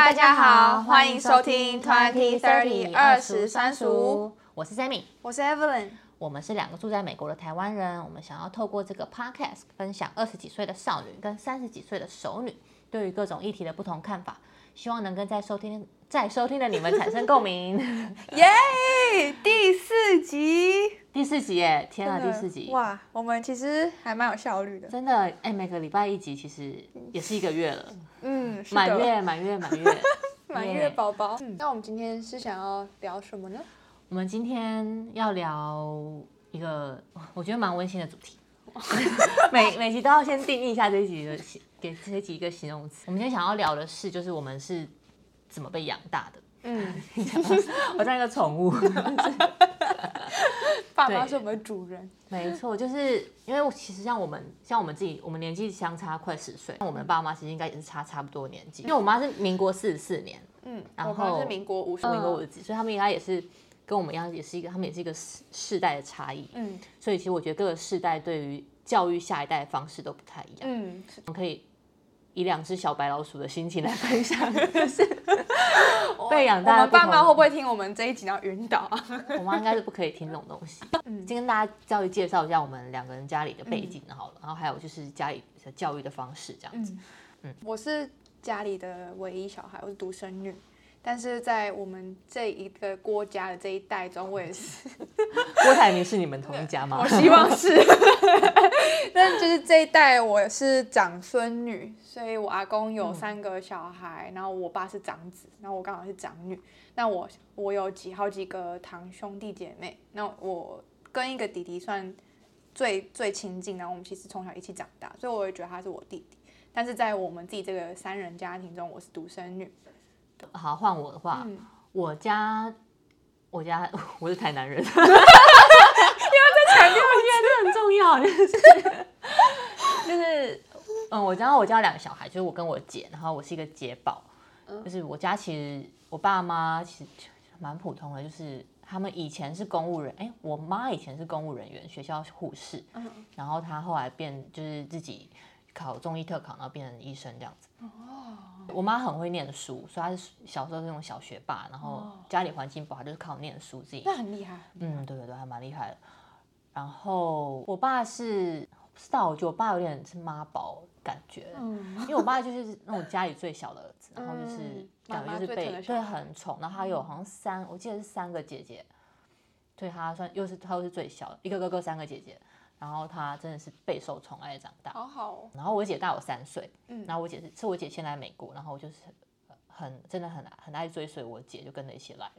大家好，欢迎收听 Twenty Thirty 二十三十五。我是 Sammy，我是 Evelyn，我们是两个住在美国的台湾人。我们想要透过这个 Podcast 分享二十几岁的少女跟三十几岁的熟女对于各种议题的不同看法，希望能跟在收听在收听的你们产生共鸣。耶第四集，第四集耶！天啊，第四集哇！我们其实还蛮有效率的，真的哎，每个礼拜一集其实也是一个月了。嗯，满月，满月，满月，满月宝宝。嗯，那我们今天是想要聊什么呢？我们今天要聊一个我觉得蛮温馨的主题，每每集都要先定义一下这一集的给这一集一个形容词。我们今天想要聊的是，就是我们是怎么被养大的。嗯，我像一个宠物，爸妈是我们主人。没错，就是因为其实像我们像我们自己，我们年纪相差快十岁，那我们的爸妈其实应该也是差差不多年纪。因为我妈是民国四十四年，嗯，然后是民国五十，民国五十几，所以他们应该也是。跟我们一样，也是一个，他们也是一个世世代的差异。嗯，所以其实我觉得各个世代对于教育下一代的方式都不太一样。嗯，我们可以以两只小白老鼠的心情来分享，就是 被养大。我们爸妈会不会听我们这一集要晕倒啊？我妈应该是不可以听这种东西。嗯，先跟大家稍微介绍一下我们两个人家里的背景好了，然后还有就是家里的教育的方式这样子。嗯，我是家里的唯一小孩，我是独生女。但是在我们这一个郭家的这一代中，我也是。郭台铭是你们同一家吗？我希望是。但就是这一代我是长孙女，所以我阿公有三个小孩，然后我爸是长子，然后我刚好是长女。那我我有几好几个堂兄弟姐妹，那我跟一个弟弟算最最亲近，然后我们其实从小一起长大，所以我也觉得他是我弟弟。但是在我们自己这个三人家庭中，我是独生女。好，换我的话，嗯、我家，我家我是台南人，因为在强调一遍，这很重要，就是就是嗯，我家我家两个小孩，就是我跟我姐，然后我是一个姐宝，嗯、就是我家其实我爸妈其实蛮普通的，就是他们以前是公务人，哎，我妈以前是公务人员，学校护士，嗯、然后她后来变就是自己考中医特考，然后变成医生这样子。哦。我妈很会念书，所以她是小时候是那种小学霸，然后家里环境不好，就是靠念书自己。那很厉害。嗯，对对对，还蛮厉害的。然后我爸是不知道，我觉得我爸有点是妈宝感觉，嗯，因为我爸就是那种家里最小的儿子，然后就是感觉就是被对很宠，然后他有好像三，我记得是三个姐姐，对他算又是他又是最小的，一个哥哥三个姐姐。然后他真的是备受宠爱长大，好好哦。然后我姐大我三岁，嗯，然后我姐是是我姐先来美国，然后我就是很真的很很爱追随我姐，就跟着一起来了。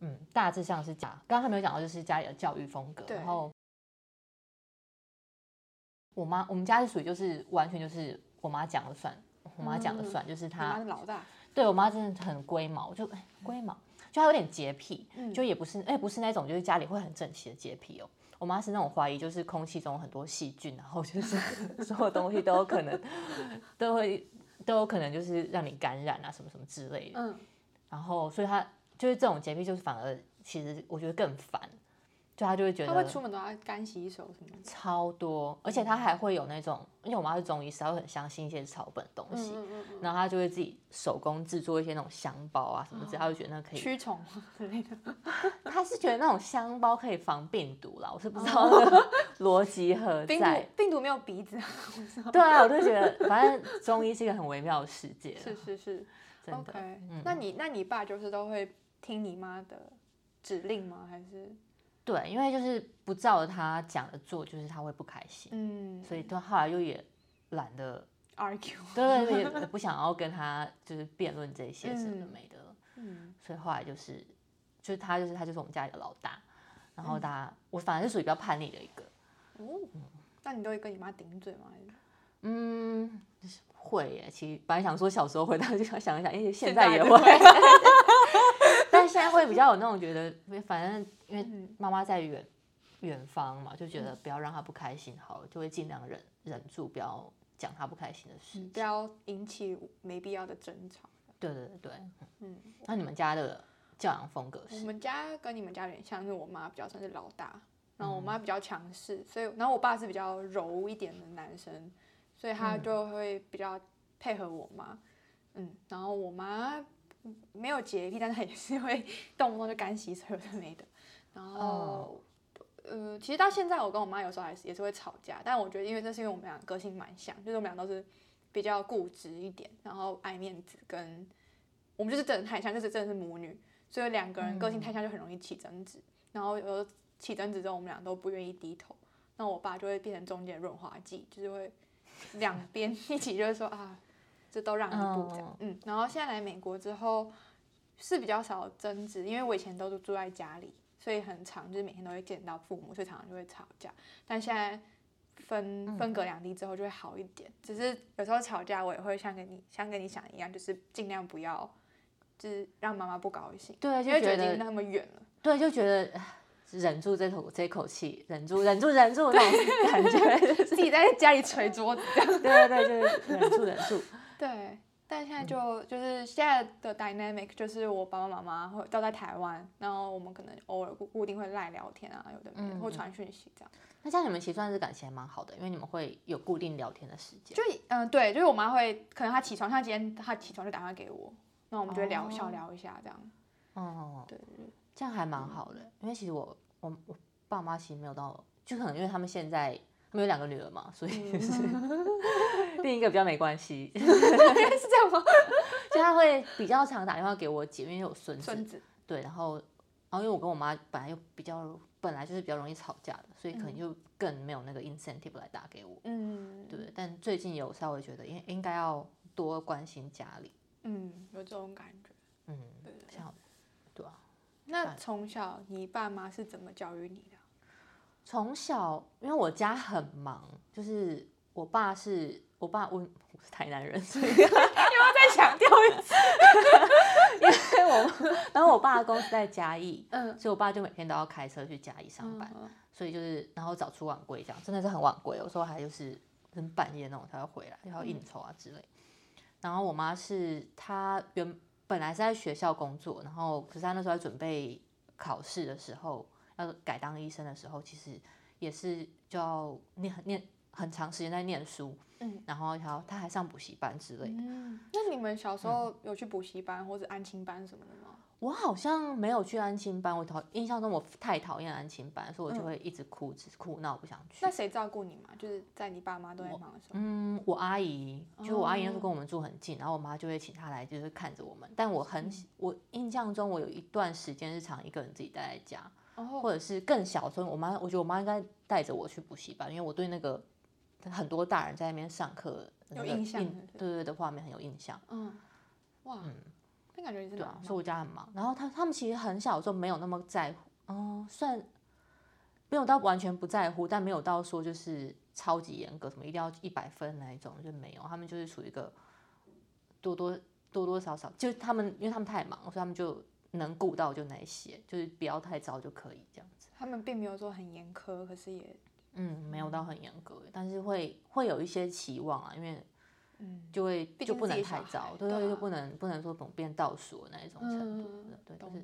嗯，大致上是讲，刚刚还没有讲到，就是家里的教育风格。然后我妈，我们家是属于就是完全就是我妈讲了算，我妈讲了算，嗯、就是她。老大。对，我妈真的很龟毛，就龟毛，就她有点洁癖，嗯、就也不是哎不是那种就是家里会很整齐的洁癖哦。我妈是那种怀疑，就是空气中很多细菌，然后就是 所有东西都有可能都会都有可能就是让你感染啊什么什么之类的。嗯，然后所以她就是这种洁癖，就是反而其实我觉得更烦。就他就会觉得他会出门都要干洗手什么的，超多，而且他还会有那种，因为我妈是中医师，她会很相信一些草本东西，嗯嗯嗯、然后他就会自己手工制作一些那种香包啊什么之类，他就觉得那可以驱虫 之类的。他是觉得那种香包可以防病毒啦，我是不知道逻辑何 在。病毒病毒没有鼻子，对啊，我就觉得反正中医是一个很微妙的世界。是是是，真的。Okay, 嗯、那你那你爸就是都会听你妈的指令吗？还是？对，因为就是不照着他讲的做，就是他会不开心。嗯，所以他后来又也懒得 argue，对，对，也不想要跟他就是辩论这些什么的没的。嗯，所以后来就是，就是他就是他就是我们家里的老大，然后他、嗯、我反正是属于比较叛逆的一个。哦，那你都会跟你妈顶嘴吗？嗯，会耶。其实本来想说小时候会，但是想想一想，因为现在也会。但现在会比较有那种觉得，反正因为妈妈在远远方嘛，就觉得不要让她不开心，好了，就会尽量忍忍住，不要讲她不开心的事，不要引起没必要的争吵。对对对对，嗯。那你们家的教养风格是？我们家跟你们家有点像，是我妈比较算是老大，然后我妈比较强势，所以然后我爸是比较柔一点的男生，所以他就会比较配合我妈。嗯，然后我妈没有洁癖，但是她也是会 动不动就干洗手，有的没的。然后，哦、呃，其实到现在我跟我妈有时候还是也是会吵架，但我觉得因为这是因为我们俩个性蛮像，就是我们俩都是比较固执一点，然后爱面子，跟我们就是真的太像，就是真的是母女，所以两个人个性太像就很容易起争执。嗯、然后有时候起争执之后，我们俩都不愿意低头，那我爸就会变成中间润滑剂，就是会两边 一起就是说啊。这都让一步这样，哦、嗯，然后现在来美国之后是比较少争执，因为我以前都是住在家里，所以很常就是每天都会见到父母，所以常常就会吵架。但现在分分隔两地之后就会好一点，嗯、只是有时候吵架我也会像跟你像跟你想一样，就是尽量不要就是让妈妈不高兴，对，就觉得那么远了，对，就觉得忍住这口这口气，忍住忍住忍住那种感觉，自己在家里捶桌子对对对，就是忍住忍住。对，但现在就、嗯、就是现在的 dynamic 就是我爸爸妈妈会都在台湾，然后我们可能偶尔固固定会赖聊天啊，有的没的，或传讯息这样。那这样你们其实算是感情还蛮好的，因为你们会有固定聊天的时间。就嗯、呃，对，就是我妈会可能她起床，像今天她起床就打电话给我，那我们就会聊、哦、小聊一下这样。哦，对对对，这样还蛮好的，嗯、因为其实我我我爸妈其实没有到，就可能因为他们现在。他们有两个女儿嘛，所以就是 另一个比较没关系，是这样吗？就他会比较常打电话给我姐，因为有孙子。孙子。对，然后，然后因为我跟我妈本来又比较，本来就是比较容易吵架的，所以可能就更没有那个 incentive 来打给我。嗯。对，但最近有稍微觉得应应该要多关心家里。嗯，有这种感觉。嗯，对，像，对啊。那从小你爸妈是怎么教育你的？从小，因为我家很忙，就是我爸是我爸，我我是台南人，所以 又要再强调一次，因为我然后我爸的公司在嘉义，嗯，所以我爸就每天都要开车去嘉义上班，嗯、所以就是然后早出晚归这样，真的是很晚归，有时候还就是很半夜那种才会回来，然后应酬啊之类。嗯、然后我妈是她原本来是在学校工作，然后可是她那时候在准备考试的时候。要改当医生的时候，其实也是就要念念很长时间在念书，嗯，然后他他还上补习班之类的。嗯，那你们小时候有去补习班或者安亲班什么的吗？我好像没有去安亲班，我讨印象中我太讨厌安亲班，所以我就会一直哭，只是哭闹不想去。那谁照顾你嘛？就是在你爸妈都在忙的时候。嗯，我阿姨，就我阿姨那时候跟我们住很近，然后我妈就会请她来，就是看着我们。但我很我印象中，我有一段时间是常一个人自己待在家。或者是更小的时候，我妈，我觉得我妈应该带着我去补习班，因为我对那个很多大人在那边上课有印象，对对的画面很有印象。嗯，哇，嗯，那感觉是对啊，所以我家很忙。然后他他们其实很小的时候没有那么在乎，嗯，算没有到完全不在乎，但没有到说就是超级严格，什么一定要一百分那一种就没有。他们就是属于一个多多多多少少，就他们因为他们太忙，所以他们就。能顾到就那些，就是不要太早就可以这样子。他们并没有说很严苛，可是也，嗯，没有到很严格，但是会会有一些期望啊，因为，嗯，就会就不能太早，对对，就不能不能说怎么变倒数的那一种程度，对，就是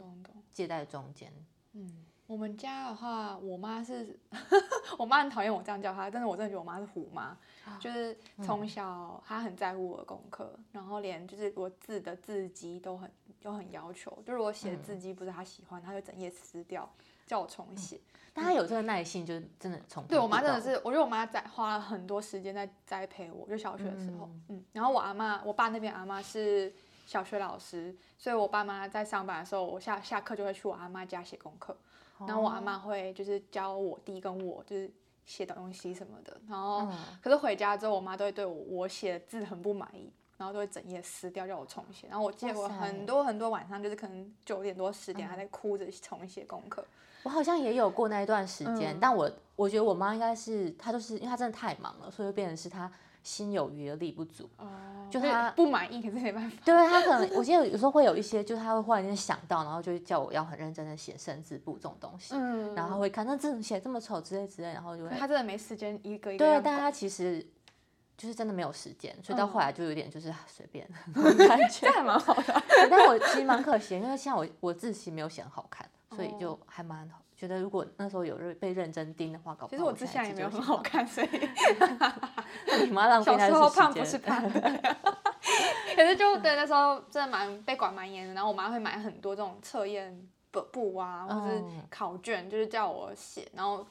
介在中间。嗯，我们家的话，我妈是，我妈很讨厌我这样叫她，但是我真的觉得我妈是虎妈，就是从小她很在乎我的功课，然后连就是我字的字迹都很。都很要求，就是我写的字迹不是她喜欢，她、就整页撕掉，叫我重写。嗯、但她有这个耐心，就是真的重。对我妈真的是，我觉得我妈在花了很多时间在栽培我，就小学的时候，嗯，嗯。然后我阿妈，我爸那边阿妈是小学老师，所以我爸妈在上班的时候，我下下课就会去我阿妈家写功课。然后我阿妈会就是教我弟跟我就是写东西什么的。然后，嗯、可是回家之后，我妈都会对我我写的字很不满意。然后就会整页撕掉，叫我重写。然后我记得我很多很多晚上，就是可能九点多十点还在哭着重写功课。我好像也有过那一段时间，嗯、但我我觉得我妈应该是她就是因为她真的太忙了，所以就变成是她心有余而力不足。哦，就他不满意，可是没办法。对，他可能我记得有时候会有一些，就是他会忽然间想到，然后就叫我要很认真的写生字簿这种东西。嗯。然后她会看那字写这么丑之类之类，然后就会。他真的没时间一个一个。对，但他其实。就是真的没有时间，所以到后来就有点就是随便，感觉还蛮好的。但我其实蛮可惜，因为像我我字其实没有写很好看，所以就还蛮好。觉得如果那时候有被认真盯的话，搞不好其实我之前也没有很好看，所以 你妈浪费。小时候胖不是 胖的，可是就对那时候真的蛮被管蛮严的，然后我妈会买很多这种测验本簿啊，或是考卷，就是叫我写。然后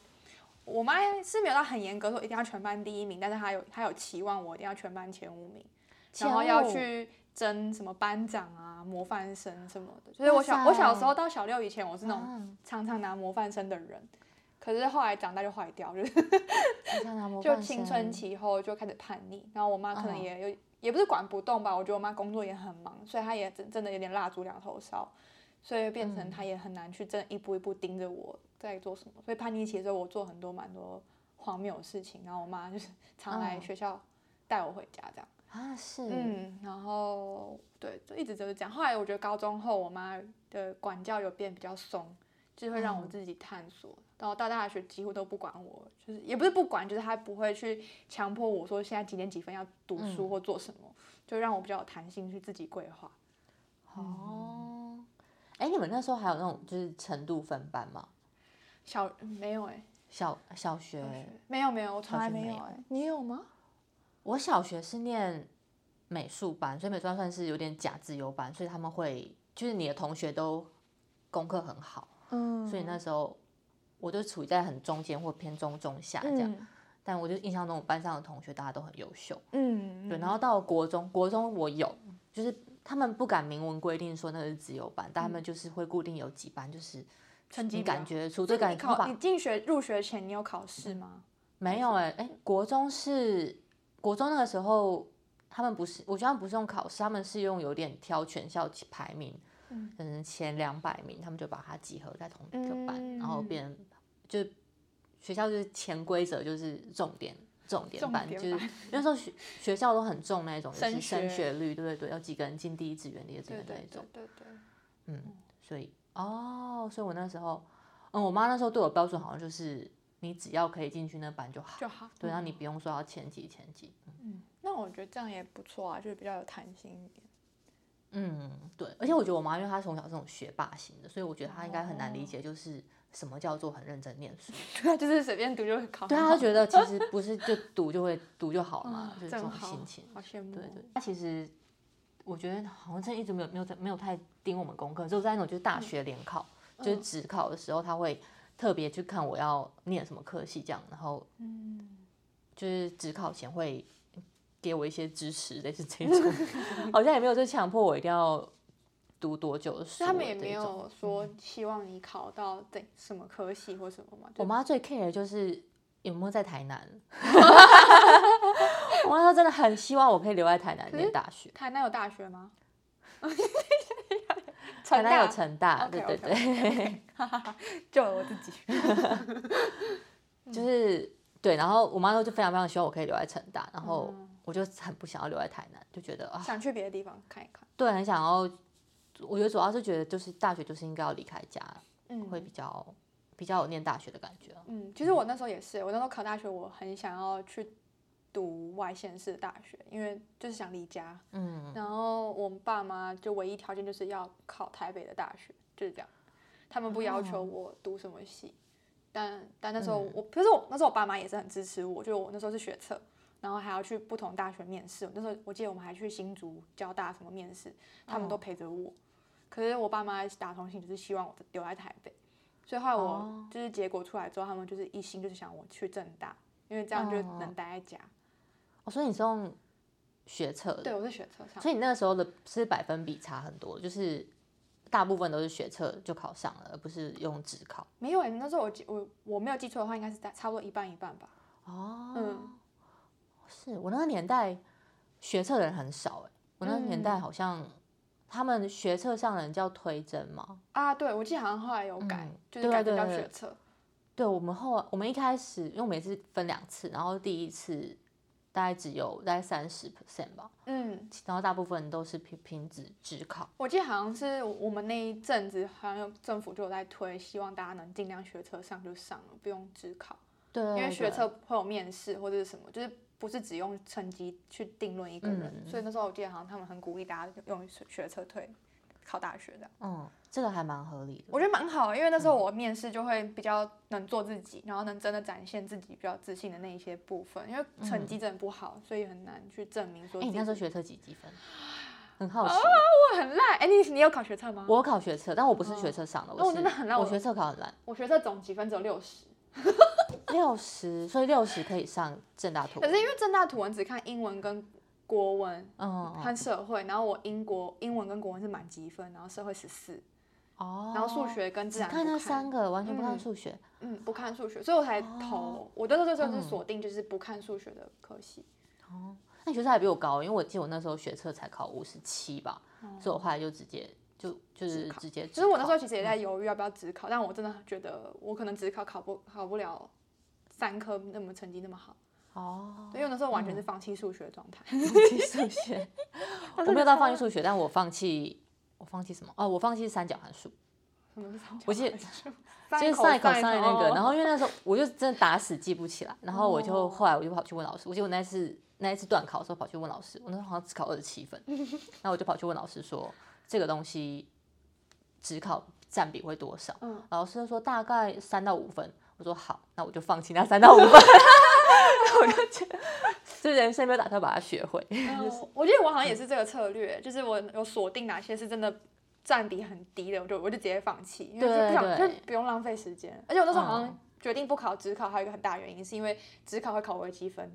我妈是没有到很严格说一定要全班第一名，但是她有她有期望我一定要全班前五名，然后要去争什么班长啊、模范生什么的。就是我小我小时候到小六以前，我是那种常常拿模范生的人。可是后来长大就坏掉，就是 就青春期后就开始叛逆，然后我妈可能也有、哦、也不是管不动吧，我觉得我妈工作也很忙，所以她也真真的有点蜡烛两头烧，所以变成她也很难去真的一步一步盯着我在做什么，所以叛逆期的时候我做很多蛮多荒谬的事情，然后我妈就是常来学校带我回家这样啊是嗯，然后对就一直都是这样，后来我觉得高中后我妈的管教有变比较松，就会让我自己探索。嗯然后到大学几乎都不管我，就是也不是不管，就是她不会去强迫我说现在几点几分要读书或做什么，嗯、就让我比较有弹性去自己规划。哦，哎、嗯，你们那时候还有那种就是程度分班吗？小没有哎、欸，小小学，小学没有没有，我从来没有哎、欸，你有吗？我小学是念美术班，所以美术班算是有点假自由班，所以他们会就是你的同学都功课很好，嗯，所以那时候。我就处于在很中间或偏中中下这样，嗯、但我就印象中我班上的同学大家都很优秀，嗯，对。然后到国中，国中我有，就是他们不敢明文规定说那个是自由班，嗯、但他们就是会固定有几班，就是成绩感觉出这感考。你进学入学前你有考试吗？没有哎、欸，哎、欸，国中是国中那个时候，他们不是，我觉得他们不是用考试，他们是用有点挑全校排名。可能前两百名，他们就把它集合在同一个班，嗯、然后变成就学校就是潜规则，就是重点重点班，就是那时候学学校都很重那种，就是升学率，对对对，要几个人进第一志愿、第二志愿那一种，对对，对对，嗯，所以哦，所以我那时候，嗯，我妈那时候对我标准好像就是你只要可以进去那班就好，就好，对，然后你不用说要前几前几，嗯，嗯，那我觉得这样也不错啊，就是比较有弹性一点。嗯，对，而且我觉得我妈，因为她从小是这种学霸型的，所以我觉得她应该很难理解，就是什么叫做很认真念书。对啊，就是随便读就会考。对啊，她觉得其实不是就读就会读就好了嘛，就是这种心情。好羡慕。对对。她其实我觉得好像真的一直没有没有在没有太盯我们功课，只有在那种就是大学联考，就是只考的时候，她会特别去看我要念什么科系这样，然后嗯，就是指考前会。给我一些支持，类似这种，好像也没有就强迫我一定要读多久的书。他们也没有说希望你考到什么科系或什么嘛？我妈最 care 的就是有没有在台南。我妈说真的很希望我可以留在台南念大学。台南有大学吗？台南有成大，对对对。救了我自己。就是对，然后我妈说就非常非常希望我可以留在成大，然后。我就很不想要留在台南，就觉得啊，想去别的地方看一看。对，很想要。我觉得主要是觉得，就是大学就是应该要离开家，嗯，会比较比较有念大学的感觉。嗯，其实我那时候也是，我那时候考大学，我很想要去读外县市的大学，因为就是想离家。嗯。然后我们爸妈就唯一条件就是要考台北的大学，就是这样。他们不要求我读什么系，嗯、但但那时候我，可是我那时候我爸妈也是很支持我，就我那时候是学测。然后还要去不同大学面试，那时候我记得我们还去新竹、交大什么面试，他们都陪着我。可是我爸妈打从心就是希望我留在台北，所以后来我就是结果出来之后，他们就是一心就是想我去政大，因为这样就能待在家。哦，所以你是用学测？对，我是学测上。所以你那个时候的是百分比差很多，就是大部分都是学测就考上了，而不是用职考。没有哎，那时候我我我没有记错的话，应该是在差不多一半一半吧。哦，嗯。是我那个年代学测的人很少哎，我那个年代好像他们学测上的人叫推甄嘛。啊，对，我记得好像后来有改，就是改成叫学测。对，我们后我们一开始因为每次分两次，然后第一次大概只有大概三十 percent 吧，嗯，然后大部分都是凭凭指指考。我记得好像是我们那一阵子好像政府就有在推，希望大家能尽量学测上就上了，不用只考。对，因为学测会有面试或者是什么，就是。不是只用成绩去定论一个人，嗯、所以那时候我记得好像他们很鼓励大家用学测推考大学的。嗯，这个还蛮合理的。我觉得蛮好，因为那时候我面试就会比较能做自己，嗯、然后能真的展现自己比较自信的那一些部分。因为成绩真的不好，所以很难去证明说。哎、欸，你那时候学测几几分？很好奇。我很烂，哎，你你有考学测吗？我有考学测，但我不是学测上的，我真的很烂，我学测考很烂，我学测总积分只有六十。六十，所以六十可以上正大图文。可是因为正大图文只看英文跟国文，嗯，看社会，然后我英国英文跟国文是满级分，然后社会十四。哦，然后数学跟自然看那三个，完全不看数学，嗯，不看数学，所以我才投。我那时候就是锁定就是不看数学的科系。哦，那学测还比我高，因为我记得我那时候学测才考五十七吧，所以我后来就直接就就是直接。其实我那时候其实也在犹豫要不要只考，但我真的觉得我可能只考考不考不了三科那么成绩那么好。哦，因为那时候完全是放弃数学的状态。放弃数学，我没有到放弃数学，但我放弃。我放弃什么？哦，我放弃三角函数。我记得 就是上一考上的那个，然后因为那时候我就真的打死记不起来，然后我就后来我就跑去问老师。我记得我那次那一次断考的时候跑去问老师，我那时候好像只考二十七分，然后我就跑去问老师说这个东西只考占比会多少？老师就说大概三到五分。我说好，那我就放弃那三到五分。我就觉得，就人生没有打算把它学会。我觉得我好像也是这个策略，就是我有锁定哪些是真的占比很低的，我就我就直接放弃，因为就不想就不用浪费时间。而且我那时候好像决定不考职考，还有一个很大原因是因为职考会考微积分。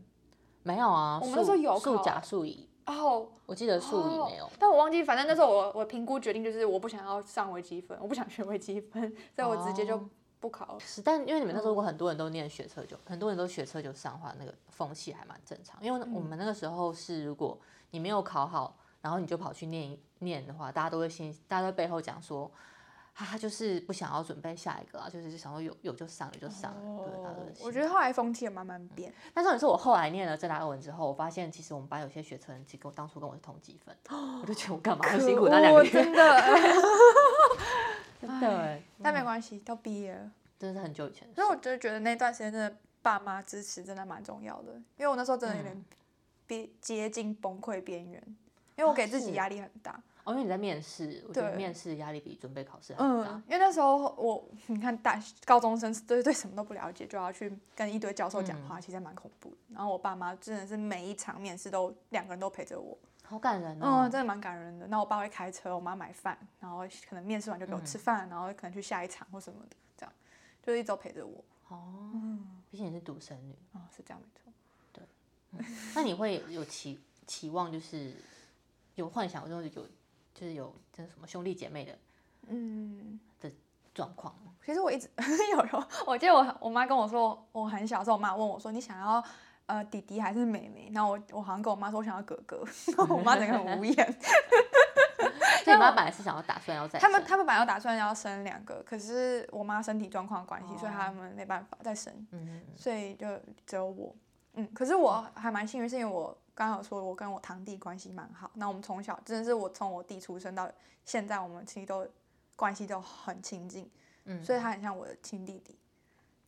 没有啊，我们那时候有数甲数乙哦，我记得数乙没有，但我忘记，反正那时候我我评估决定就是我不想要上微积分，我不想学微积分，所以我直接就。不考是，但因为你们那时候如果很多人都念学车，就很多人都学车就上的话，那个风气还蛮正常。因为我们那个时候是，如果你没有考好，然后你就跑去念念的话，大家都会心，大家在背后讲说，他就是不想要准备下一个啊，就是想说有有就上，有就上。对，我觉得后来风气也慢慢变。但是你说我后来念了政大二文之后，我发现其实我们班有些学测人，其实跟我当初跟我是同级分，我就觉得我干嘛要辛苦那两个月？真的。对，但没关系，都毕业了，真的是很久以前。所以我就觉得那段时间真的爸妈支持真的蛮重要的，因为我那时候真的有点接接近崩溃边缘，因为我给自己压力很大。哦，因为你在面试，我觉得面试压力比准备考试还大。嗯，因为那时候我你看大高中生对对什么都不了解，就要去跟一堆教授讲话，其实蛮恐怖的。然后我爸妈真的是每一场面试都两个人都陪着我。好感人哦，嗯，真的蛮感人的。那我爸会开车，我妈买饭，然后可能面试完就给我吃饭，然后可能去下一场或什么的，这样就一直陪着我。哦，毕竟你是独生女，哦，是这样没错。对，那你会有期期望，就是有幻想，就是有就是有就是什么兄弟姐妹的，嗯的状况。其实我一直 有有，我记得我我妈跟我说，我很小时候，我妈问我说，你想要。呃，弟弟还是妹妹？然后我我好像跟我妈说我想要哥哥，然后我妈整个很无言。所以你妈本来是想要打算要再他们他们本来要打算要生两个，可是我妈身体状况关系，哦、所以他们没办法再生，嗯、所以就只有我。嗯，可是我还蛮幸运，是因为我刚刚有说我跟我堂弟关系蛮好，那我们从小真的是我从我弟出生到现在，我们其实都关系都很亲近，嗯，所以他很像我的亲弟弟。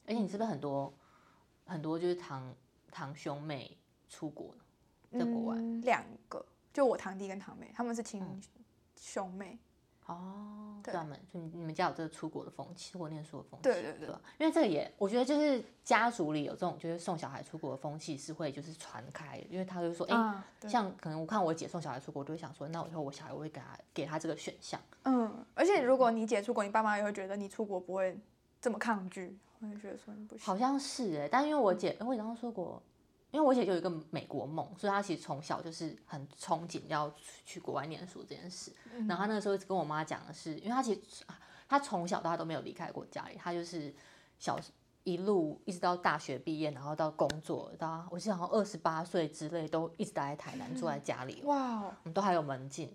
而且你是不是很多很多就是堂？堂兄妹出国在国外，两个，就我堂弟跟堂妹，他们是亲兄妹。哦，专门就你们家有这个出国的风气，出国念书的风气。对对对，因为这个也，我觉得就是家族里有这种，就是送小孩出国的风气是会就是传开，因为他就说，哎，像可能我看我姐送小孩出国，我就会想说，那我以后我小孩我会给他给他这个选项。嗯，而且如果你姐出国，你爸妈也会觉得你出国不会这么抗拒。我也觉得说你不行，好像是哎，但因为我姐，我刚刚说过，因为我姐就有一个美国梦，所以她其实从小就是很憧憬要去国外念书这件事。然后她那个时候跟我妈讲的是，因为她其实她从小到大都没有离开过家里，她就是小一路一直到大学毕业，然后到工作到我记得好像二十八岁之类都一直待在台南，住在家里。哇，都还有门禁，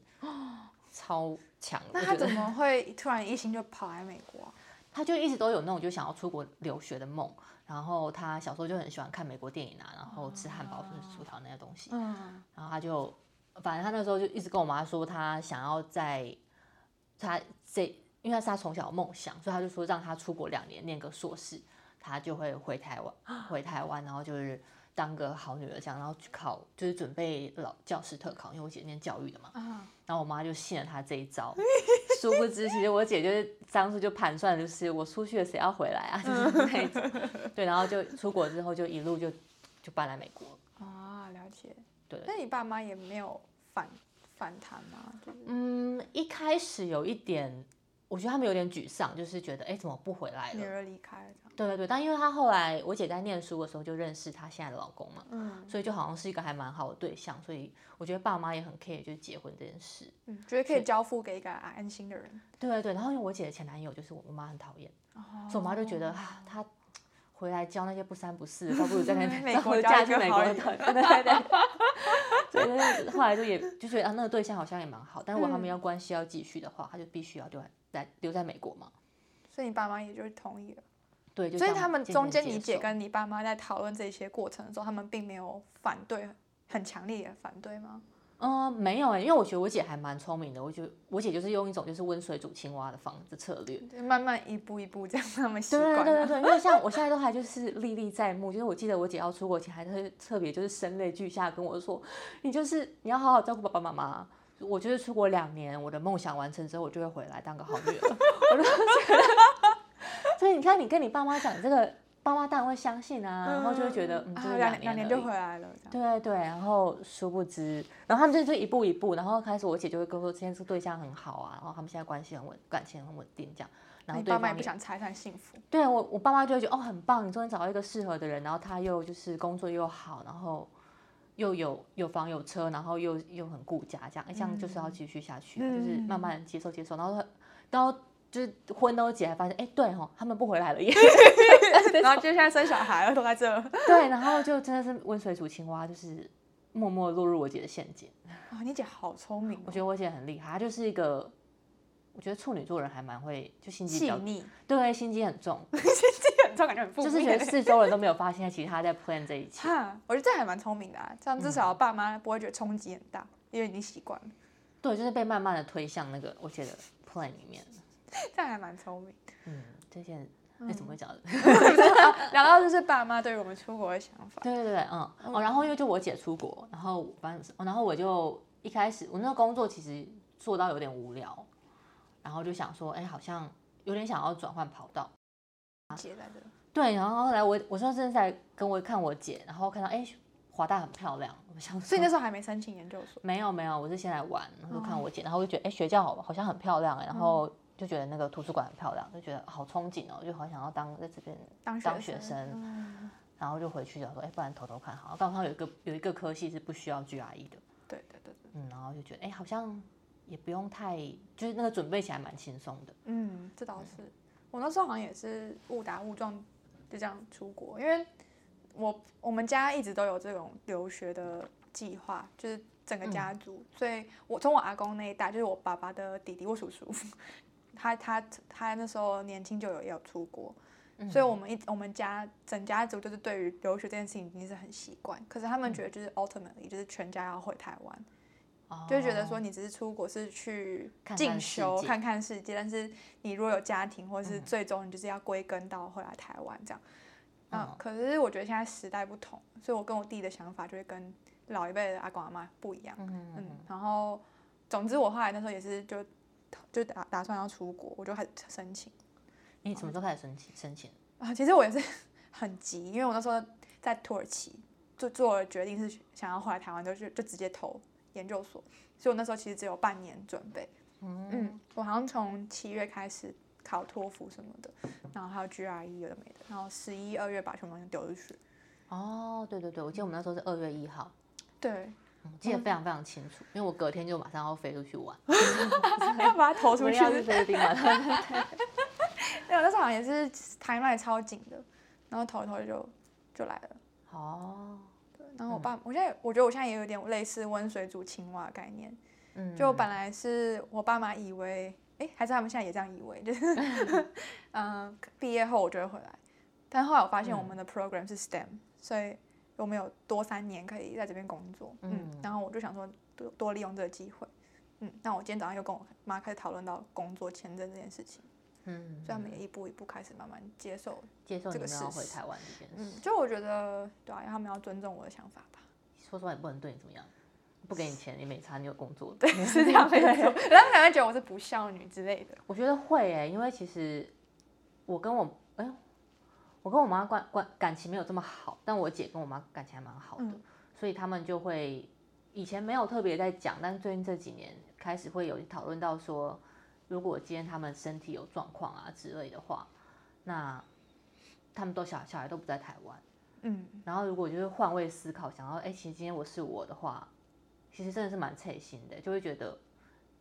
超强。那她怎么会突然一心就跑来美国？他就一直都有那种就想要出国留学的梦，然后他小时候就很喜欢看美国电影啊，然后吃汉堡、吃薯条那些东西。嗯，然后他就，反正他那时候就一直跟我妈说，他想要在他这，因为他是他从小的梦想，所以他就说让他出国两年念个硕士，他就会回台湾，回台湾，然后就是当个好女儿这样，然后去考，就是准备老教师特考，因为我姐念教育的嘛。然后我妈就信了他这一招。殊不知，其实我姐就是当初就盘算，就是我出去了，谁要回来啊？就是那种，对，然后就出国之后，就一路就就搬来美国。啊，了解。对。那你爸妈也没有反反弹吗？就是、嗯，一开始有一点，我觉得他们有点沮丧，就是觉得哎，怎么不回来了？女儿离开了。对对对，但因为他后来我姐在念书的时候就认识她现在的老公嘛，嗯，所以就好像是一个还蛮好的对象，所以我觉得爸妈也很 care 就是结婚这件事，嗯，觉得可以交付给一个安心的人。对对对，然后因为我姐的前男友就是我妈很讨厌，哦、所以我妈就觉得啊，他回来教那些不三不四的，倒不如在那边 美国嫁去美国，对对对。所以后来就也就觉得啊，那个对象好像也蛮好，但如果他们要关系要继续的话，他就必须要留在留在美国嘛。所以你爸妈也就是同意了。对，所以他们中间，你姐跟你爸妈在讨论这些过程的时候，他们并没有反对，很强烈的反对吗？嗯，没有哎，因为我觉得我姐还蛮聪明的。我觉得我姐就是用一种就是温水煮青蛙的方式策略，就慢慢一步一步这样他们习惯。对对对对，因为像我现在都还就是历历在目，就是我记得我姐要出国前还特特别就是声泪俱下跟我说，你就是你要好好照顾爸爸妈妈。我就是出国两年，我的梦想完成之后，我就会回来当个好女儿。我就觉得。所以你看，你跟你爸妈讲这个，爸妈当然会相信啊，嗯、然后就会觉得，嗯，就是两年，两年就回来了。对对对，然后殊不知，然后他们就就一步一步，然后开始我姐就会跟我说，今天这个对象很好啊，然后他们现在关系很稳，感情很稳定，这样。然后对方你爸妈也不想拆散幸福。对我，我爸妈就会觉得哦，很棒，你终于找到一个适合的人，然后他又就是工作又好，然后又有有房有车，然后又又很顾家，这样，这样就是要继续下去，嗯、就是慢慢接受接受，然后然后。就是婚都结，还发现哎，对哈，他们不回来了耶。然后就现在生小孩了，都在这。对，然后就真的是温水煮青蛙，就是默默落入我姐的陷阱。哦，你姐好聪明哦。我觉得我姐很厉害，她就是一个，我觉得处女座人还蛮会，就心机细腻。对，心机很重。心 机很重，感觉很负面。就是觉得四周人都没有发现，其实他在 plan 这一切。哈，我觉得这还蛮聪明的啊，这样至少爸妈不会觉得冲击很大，因为已经习惯了。对，就是被慢慢的推向那个我姐的 plan 里面。这样还蛮聪明。嗯，这件为什么会讲的？聊到就是爸妈对于我们出国的想法。对对对，嗯哦，然后因为就我姐出国，然后反正然后我就一开始我那个工作其实做到有点无聊，然后就想说，哎，好像有点想要转换跑道。姐在这。对，然后后来我我说正在跟我看我姐，然后看到哎华大很漂亮，我想所以那时候还没申请研究所。没有没有，我是先来玩，然后看我姐，然后我就觉得哎学校好好像很漂亮哎，然后。就觉得那个图书馆很漂亮，就觉得好憧憬哦，就好想要当在这边当学生，学生嗯、然后就回去就说，哎，不然偷偷看好了。刚好有一个有一个科系是不需要 GRE 的，对对对对，嗯，然后就觉得，哎，好像也不用太，就是那个准备起来蛮轻松的。嗯，这倒是，嗯、我那时候好像也是误打误撞就这样出国，因为我我们家一直都有这种留学的计划，就是整个家族，嗯、所以我从我阿公那一代，就是我爸爸的弟弟，我叔叔。他他他那时候年轻就有要出国，嗯、所以我们一我们家整家族就是对于留学这件事情已经是很习惯。可是他们觉得就是 ultimately 就是全家要回台湾，嗯、就觉得说你只是出国是去进修看看世界，但是你如果有家庭或是最终你就是要归根到回来台湾这样。嗯，嗯，可是我觉得现在时代不同，所以我跟我弟的想法就会跟老一辈的阿公阿妈不一样。嗯，嗯，然后总之我后来那时候也是就。就打打算要出国，我就开始申请。你什么时候开始申请？申请啊，其实我也是 很急，因为我那时候在土耳其就做了决定，是想要回来台湾，就就直接投研究所。所以我那时候其实只有半年准备。嗯，嗯，我好像从七月开始考托福什么的，然后还有 GRE 有的没的，然后十一二月把全部东西丢出去。哦，对对对，我记得我们那时候是二月一号。对。记得非常非常清楚，因为我隔天就马上要飞出去玩，要把它投出去。是菲律宾玩。对，那时候好像也是 timeline 超紧的，然后投一投就就来了。哦。对，然后我爸，嗯、我现在我觉得我现在也有点类似温水煮青蛙的概念。嗯。就本来是我爸妈以为，哎，还是他们现在也这样以为，就是，嗯，毕业后我就会回来，但后来我发现我们的 program 是 STEM，、嗯、所以。有没有多三年可以在这边工作？嗯，然后我就想说多多利用这个机会，嗯，那我今天早上又跟我妈开始讨论到工作签证这件事情，嗯，所以他们也一步一步开始慢慢接受接受这个事实，回台湾这件事，嗯，就我觉得对啊，他们要尊重我的想法吧。说实话也不能对你怎么样，不给你钱你没差，你有工作，对，是这样没错。然后可能会觉得我是不孝女之类的，我觉得会哎，因为其实我跟我哎。我跟我妈关关感情没有这么好，但我姐跟我妈感情还蛮好的，嗯、所以他们就会以前没有特别在讲，但是最近这几年开始会有讨论到说，如果今天他们身体有状况啊之类的话，那他们都小小孩都不在台湾，嗯，然后如果就是换位思考，想要哎，其实今天我是我的话，其实真的是蛮刺心的，就会觉得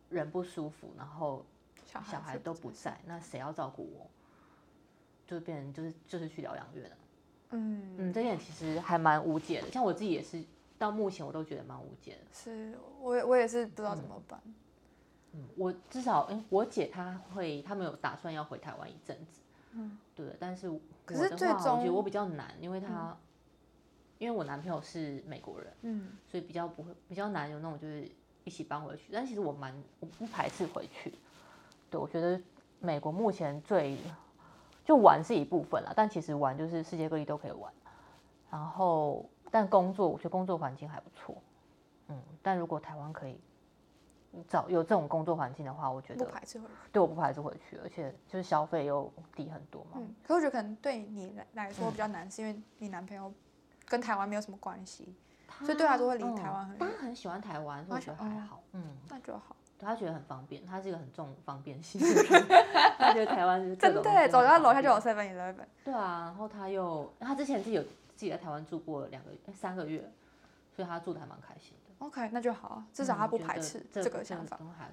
人不舒服，然后小孩都不在，那谁要照顾我？就变成就是就是去疗养院了，嗯嗯，这点其实还蛮无解的，像我自己也是。到目前我都觉得蛮无解的，是我我也是不知道怎么办。嗯，我至少，哎、欸，我姐她会，他们有打算要回台湾一阵子。嗯，对，但是可是最终我觉得我比较难，因为他，嗯、因为我男朋友是美国人，嗯，所以比较不会，比较难有那种就是一起搬回去。但其实我蛮我不排斥回去。对，我觉得美国目前最就玩是一部分啦，但其实玩就是世界各地都可以玩，然后。但工作，我觉得工作环境还不错，嗯。但如果台湾可以找有这种工作环境的话，我觉得不排斥回去。对，我不排斥回去，而且就是消费又低很多嘛。嗯。可是我觉得可能对你来来说比较难，是因为你男朋友跟台湾没有什么关系，所以对他说会离台湾很远。他很喜欢台湾，所以我觉得还好。嗯，那就好。他觉得很方便，他是一个很重方便性，他觉得台湾是真的，走到楼下就有 Seven Eleven。对啊，然后他又他之前自己有。自己在台湾住过两个月，三个月，所以他住的还蛮开心的。OK，那就好，至少他不排斥这个想法。嗯、还，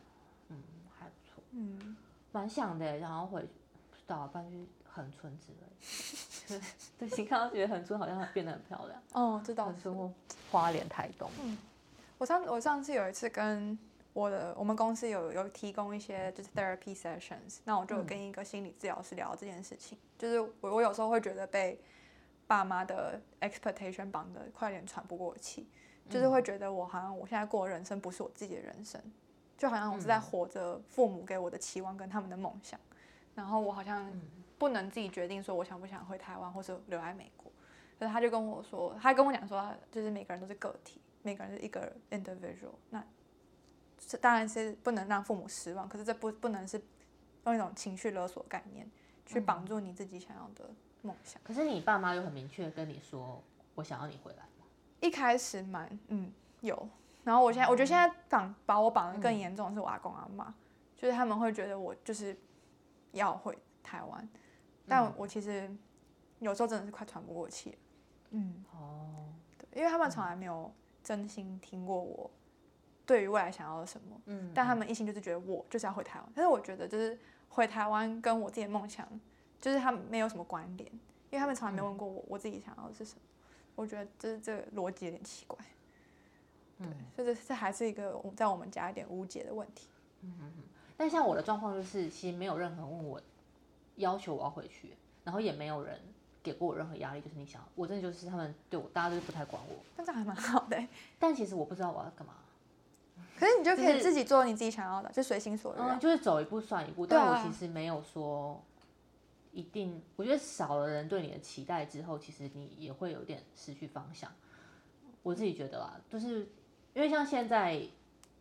嗯，还不错。嗯，蛮想的，然后回不知道搬去恒春之类。对，最近看到觉得很村好像变得很漂亮。哦，知道。恒春花莲台东。嗯，我上我上次有一次跟我的我们公司有有提供一些就是 therapy sessions，那我就跟一个心理治疗师聊这件事情，嗯、就是我我有时候会觉得被。爸妈的 expectation 绑得快点喘不过气，就是会觉得我好像我现在过的人生不是我自己的人生，就好像我是在活着父母给我的期望跟他们的梦想，然后我好像不能自己决定说我想不想回台湾或是留在美国。所以他就跟我说，他跟我讲说，就是每个人都是个体，每个人是一个 individual，那这当然是不能让父母失望，可是这不不能是用一种情绪勒索概念去绑住你自己想要的。梦想，可是你爸妈有很明确跟你说，我想要你回来吗？一开始蛮嗯有，然后我现在我觉得现在绑把我绑得更严重的是我阿公阿妈，就是他们会觉得我就是要回台湾，但我其实有时候真的是快喘不过气。嗯哦，对，因为他们从来没有真心听过我对于未来想要的什么，嗯，但他们一心就是觉得我就是要回台湾，但是我觉得就是回台湾跟我自己的梦想。就是他们没有什么关联，因为他们从来没问过我，我自己想要的是什么。我觉得这这个逻辑有点奇怪。对，所以这这还是一个在我们家一点无解的问题。嗯嗯嗯。但像我的状况就是，其实没有任何人问我要求我要回去，然后也没有人给过我任何压力，就是你想，我真的就是他们对我，大家都是不太管我。但这还蛮好的。但其实我不知道我要干嘛。可是你就可以自己做你自己想要的，就随心所欲。嗯，就是走一步算一步。但我其实没有说。一定，我觉得少了人对你的期待之后，其实你也会有点失去方向。我自己觉得啦，就是因为像现在，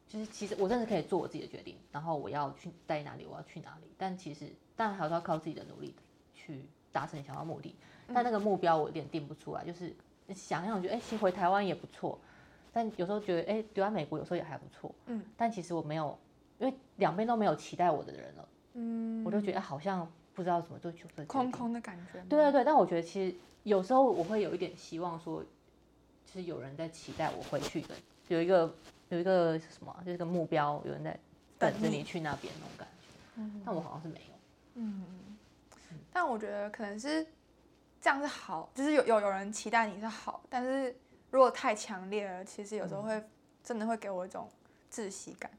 就是其实我真的可以做我自己的决定，然后我要去在哪里，我要去哪里。但其实，当然还是要靠自己的努力去达成你想要的目的。但那个目标我有点定不出来，就是想想觉得，哎、欸，其实回台湾也不错。但有时候觉得，哎、欸，留在美国有时候也还不错。嗯。但其实我没有，因为两边都没有期待我的人了。嗯。我就觉得好像。不知道怎么做决定，空空的感觉。对对对，但我觉得其实有时候我会有一点希望说，就是有人在期待我回去的，有一个有一个什么，就是个目标，有人在等着你去那边那种感觉。嗯，但我好像是没有。嗯，但我觉得可能是这样是好，就是有有有人期待你是好，但是如果太强烈了，其实有时候会真的会给我一种窒息感。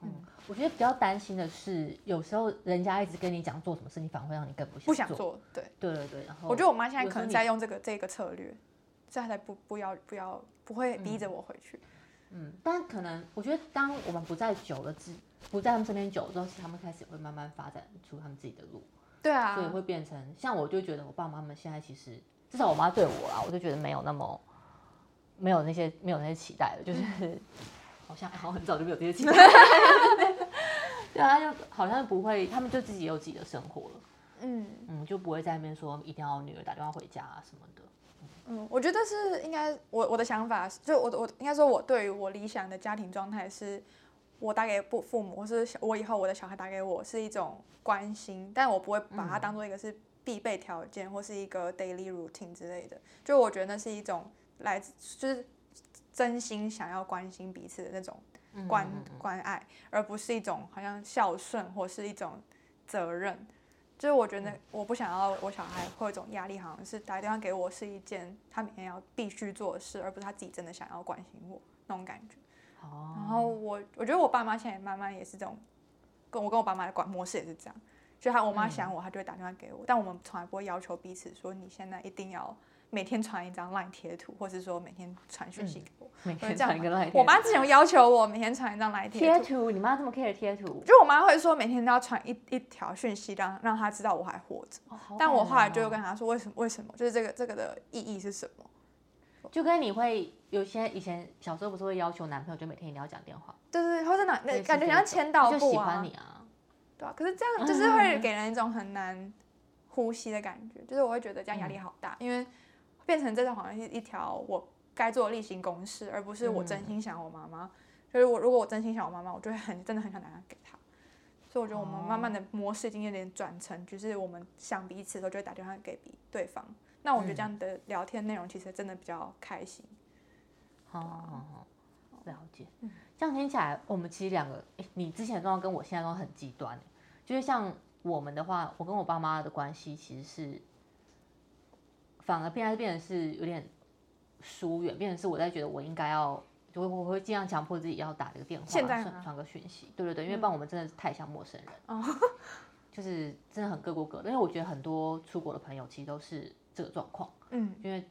嗯，我觉得比较担心的是，有时候人家一直跟你讲做什么事你，反而会让你更不想做。不想做，对，对对对。然后我觉得我妈现在可能在用这个这个策略，这样才不不要不要不会逼着我回去。嗯，嗯，但可能我觉得，当我们不在久了之，不在他们身边久了之后，其实他们开始会慢慢发展出他们自己的路。对啊，所以会变成像我就觉得我爸妈们现在其实至少我妈对我啊，我就觉得没有那么没有那些没有那些期待了，就是。嗯 好像好像很早就没有这些期待，对啊，就好像不会，他们就自己有自己的生活了。嗯嗯，就不会在那边说一定要女儿打电话回家啊什么的。嗯，我觉得是应该，我我的想法就我我应该说，我对于我理想的家庭状态是，我打给父父母，或是我以后我的小孩打给我是一种关心，但我不会把它当做一个是必备条件，或是一个 daily routine 之类的。就我觉得那是一种来自就是真心想要关心彼此的那种关关爱，而不是一种好像孝顺或是一种责任。就是我觉得我不想要我小孩会有一种压力，好像是打电话给我是一件他每天要必须做的事，而不是他自己真的想要关心我那种感觉。哦。然后我我觉得我爸妈现在慢慢也是这种，跟我跟我爸妈的管模式也是这样，就他我妈想我，他就会打电话给我，但我们从来不会要求彼此说你现在一定要。每天传一张 LINE 贴图，或是说每天传讯息给我，嗯、每天传一个 LINE。我妈之前有要求我每天传一张 LINE 贴图。贴图，你妈这么 care 贴图？就我妈会说每天都要传一一条讯息，让让她知道我还活着。哦哦、但我后来就跟她说，为什么？为什么？就是这个这个的意义是什么？就跟你会有些以前小时候不是会要求男朋友就每天一定要讲电话？对对对，或者哪那感觉像签到。就喜欢你啊。对啊，可是这样就是会给人一种很难呼吸的感觉，就是我会觉得这样压力好大，嗯、因为。变成这种好像是一条我该做的例行公事，而不是我真心想我妈妈。嗯、就是我如果我真心想我妈妈，我就会很真的很想打电话给她。所以我觉得我们慢慢的模式已经有点转成，就是我们想彼此的时候就会打电话给对方。那我觉得这样的聊天内容其实真的比较开心。好好好，了解。这样听起来，我们其实两个，哎，你之前的状况跟我现在状况很极端。就是像我们的话，我跟我爸妈的关系其实是。反而变来变成是有点疏远，变成是我在觉得我应该要，就会我会尽量强迫自己要打这个电话，传传个讯息，对对对，因为不然我们真的是太像陌生人，嗯、就是真的很各过各的。因为我觉得很多出国的朋友其实都是这个状况，嗯，因为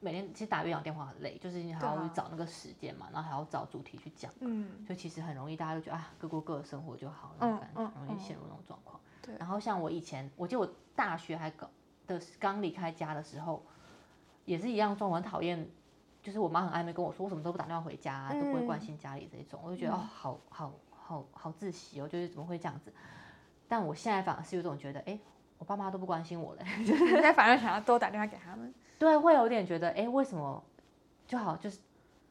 每天其实打越洋电话很累，就是你还要去找那个时间嘛，然后还要找主题去讲，嗯，所以其实很容易大家都觉得啊，各过各的生活就好，那种感觉，容易陷入那种状况。对，然后像我以前，我记得我大学还搞。的刚离开家的时候，也是一样，说我很讨厌，就是我妈很暧昧跟我说，我什么时候不打电话回家，啊，都不会关心家里这一种，我就觉得哦，好好好好窒息哦，就是怎么会这样子？但我现在反而是有种觉得，哎，我爸妈都不关心我了，现在反而想要多打电话给他们。对，会有点觉得，哎，为什么就好？就是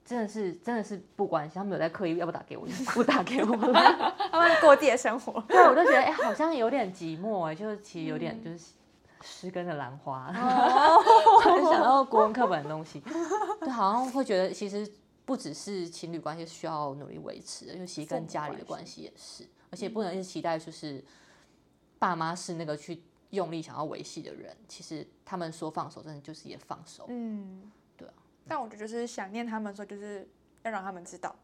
真的是真的是不关心，他们有在刻意要不打给我，就不打给我了，他们过自己的生活。对，我就觉得，哎，好像有点寂寞，哎，就是其实有点就是。失根的兰花，我很想到国文课本的东西，就好像会觉得其实不只是情侣关系需要努力维持，因为其实跟家里的关系也是，而且不能一直期待就是爸妈是那个去用力想要维系的人，其实他们说放手，真的就是也放手。嗯，对啊。但我觉得就是想念他们的时候，就是要让他们知道。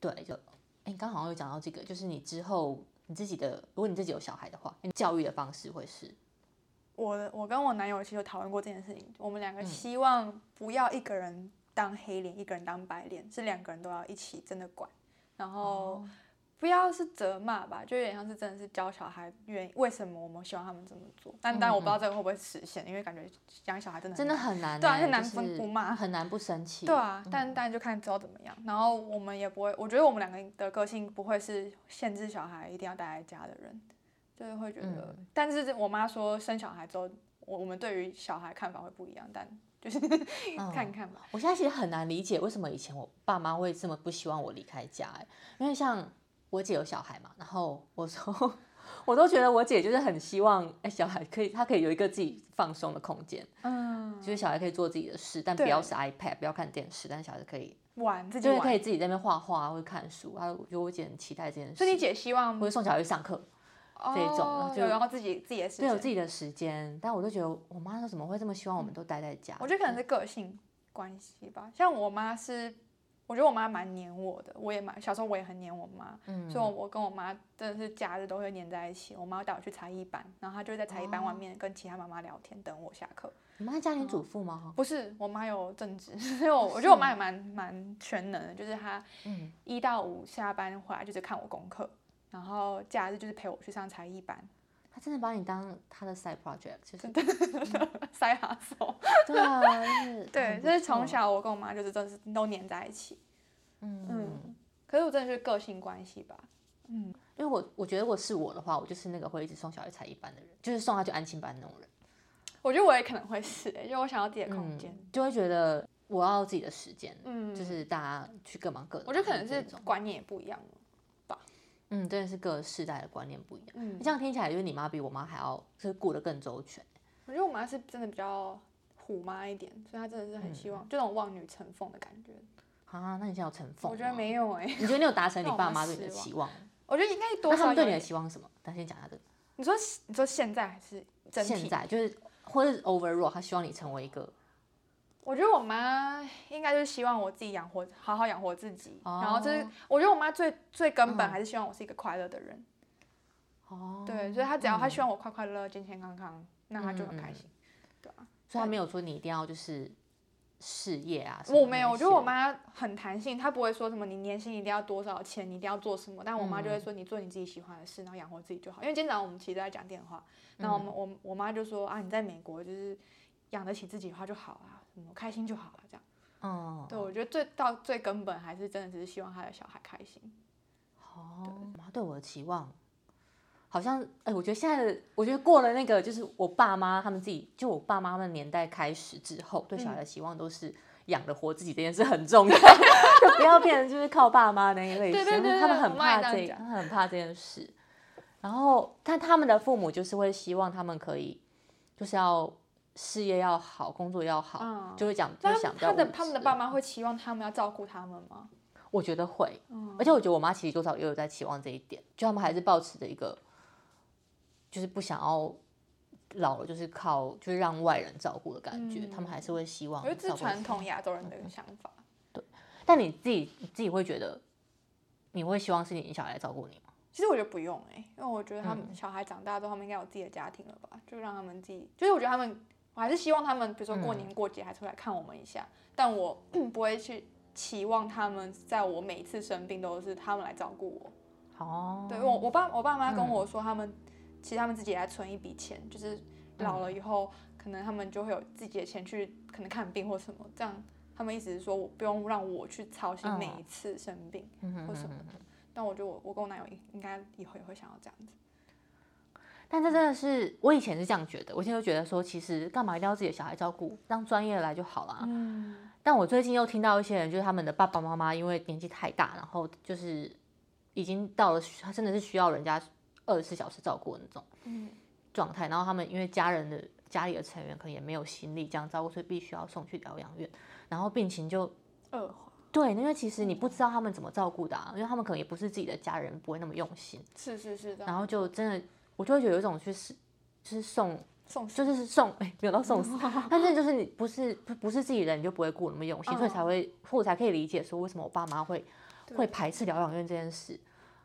对，就哎，刚好像有讲到这个，就是你之后你自己的，如果你自己有小孩的话，你教育的方式会是。我我跟我男友其实有讨论过这件事情，我们两个希望不要一个人当黑脸，一个人当白脸，是两个人都要一起真的管，然后不要是责骂吧，就有点像是真的是教小孩原为什么我们希望他们这么做，但但我不知道这个会不会实现，因为感觉养小孩真的真的很难，对啊，很难分不骂，很难不生气，对啊，但但就看之后怎么样，然后我们也不会，我觉得我们两个的个性不会是限制小孩一定要待在家的人。就是会觉得，嗯、但是我妈说生小孩之后，我我们对于小孩看法会不一样，但就是 看看吧、嗯。我现在其实很难理解为什么以前我爸妈会这么不希望我离开家，哎，因为像我姐有小孩嘛，然后我说 我都觉得我姐就是很希望，哎，小孩可以，他可以有一个自己放松的空间，嗯，就是小孩可以做自己的事，但不要是 iPad，不要看电视，但是小孩可以玩，自己就是可以自己在那边画画或者看书，啊，我觉得我姐很期待这件事，所以你姐希望或者送小孩去上课。这一种，然后自己自己的时间，对，有自己的时间，但我都觉得我妈说怎么会这么希望我们都待在家？我觉得可能是个性关系吧。像我妈是，我觉得我妈蛮黏我的，我也蛮小时候我也很黏我妈，嗯，所以我跟我妈真的是假日都会黏在一起。我妈带我去才艺班，然后她就会在才艺班外面跟其他妈妈聊天，等我下课。你妈是家庭主妇吗？不是，我妈有正职，所以我我觉得我妈也蛮蛮全能的，就是她一到五下班回来就是看我功课。然后假日就是陪我去上才艺班，他真的把你当他的 side project，就是塞哈手。对啊，就是 对，就是从小我跟我妈就是真的是都黏在一起。嗯嗯，可是我真的是个性关系吧。嗯，因为我我觉得如果是我的话，我就是那个会一直送小孩才艺班的人，就是送他去安亲班那种人。我觉得我也可能会是、欸，就我想要自己的空间、嗯，就会觉得我要自己的时间，嗯，就是大家去各忙各的。我觉得可能是观念也不一样吧。嗯，真的是各世代的观念不一样。嗯，这样听起来就是你妈比我妈还要就是顾得更周全。我觉得我妈是真的比较虎妈一点，所以她真的是很希望，嗯、就那种望女成凤的感觉。啊，那你现在有成凤？我觉得没有哎、欸。你觉得你有达成你爸妈 对你的期望？我觉得应该多少。他们对你的期望是什么？咱先讲一下这个。你说，你说现在还是现在？就是或者是 overall，他希望你成为一个。我觉得我妈应该就是希望我自己养活，好好养活自己。哦、然后就是，我觉得我妈最最根本还是希望我是一个快乐的人。哦。对，所以她只要她希望我快快乐乐、健健康康，那她就很开心。嗯、对啊。所以她没有说你一定要就是。事业啊，我没有，我觉得我妈很弹性，她不会说什么你年薪一定要多少钱，你一定要做什么。但我妈就会说你做你自己喜欢的事，然后养活自己就好。因为今天早上我们其实在讲电话，然后我们我我妈就说啊，你在美国就是养得起自己的话就好了，什么开心就好了这样。哦，对，我觉得最到最根本还是真的只是希望他的小孩开心。哦，妈对我的期望。好像哎、欸，我觉得现在的，我觉得过了那个，就是我爸妈他们自己，就我爸妈的年代开始之后，对小孩的期望都是养得活自己这件事很重要，就不要变成就是靠爸妈那一类型。对对对，他们很怕这个，他很怕这件事。然后，但他们的父母就是会希望他们可以，就是要事业要好，工作要好，嗯、就会讲，就想他的他们的爸妈会期望他们要照顾他们吗？我觉得会，嗯、而且我觉得我妈其实多少也有在期望这一点，就他们还是保持着一个。就是不想要老了，就是靠就是让外人照顾的感觉，嗯、他们还是会希望。我觉得这是传统亚洲人的想法。对，但你自己你自己会觉得，你会希望是你小孩来照顾你吗？其实我觉得不用哎、欸，因为我觉得他们小孩长大之后，他们应该有自己的家庭了吧？就让他们自己。就是我觉得他们，我还是希望他们，比如说过年过节还出来看我们一下，嗯、但我 不会去期望他们在我每一次生病都是他们来照顾我。哦。对我，我爸我爸妈跟我说他们。嗯其实他们自己也来存一笔钱，就是老了以后，嗯、可能他们就会有自己的钱去可能看病或什么，这样他们意思是说，我不用让我去操心每一次生病或什么的。嗯、但我觉得我我跟我男友应该以后也会想要这样子。但这真的是我以前是这样觉得，我现在就觉得说，其实干嘛一定要自己的小孩照顾，让专业来就好了。嗯。但我最近又听到一些人，就是他们的爸爸妈妈因为年纪太大，然后就是已经到了他真的是需要人家。二十四小时照顾那种状态，然后他们因为家人的家里的成员可能也没有心力这样照顾，所以必须要送去疗养院，然后病情就恶化。对，因为其实你不知道他们怎么照顾的，啊，因为他们可能也不是自己的家人，不会那么用心。是是是的。然后就真的，我就会觉得有一种去是就是送送就是送哎，没有到送死，但是就是你不是不不是自己人，你就不会顾那么用心，所以才会，或者才可以理解说为什么我爸妈会会排斥疗养院这件事。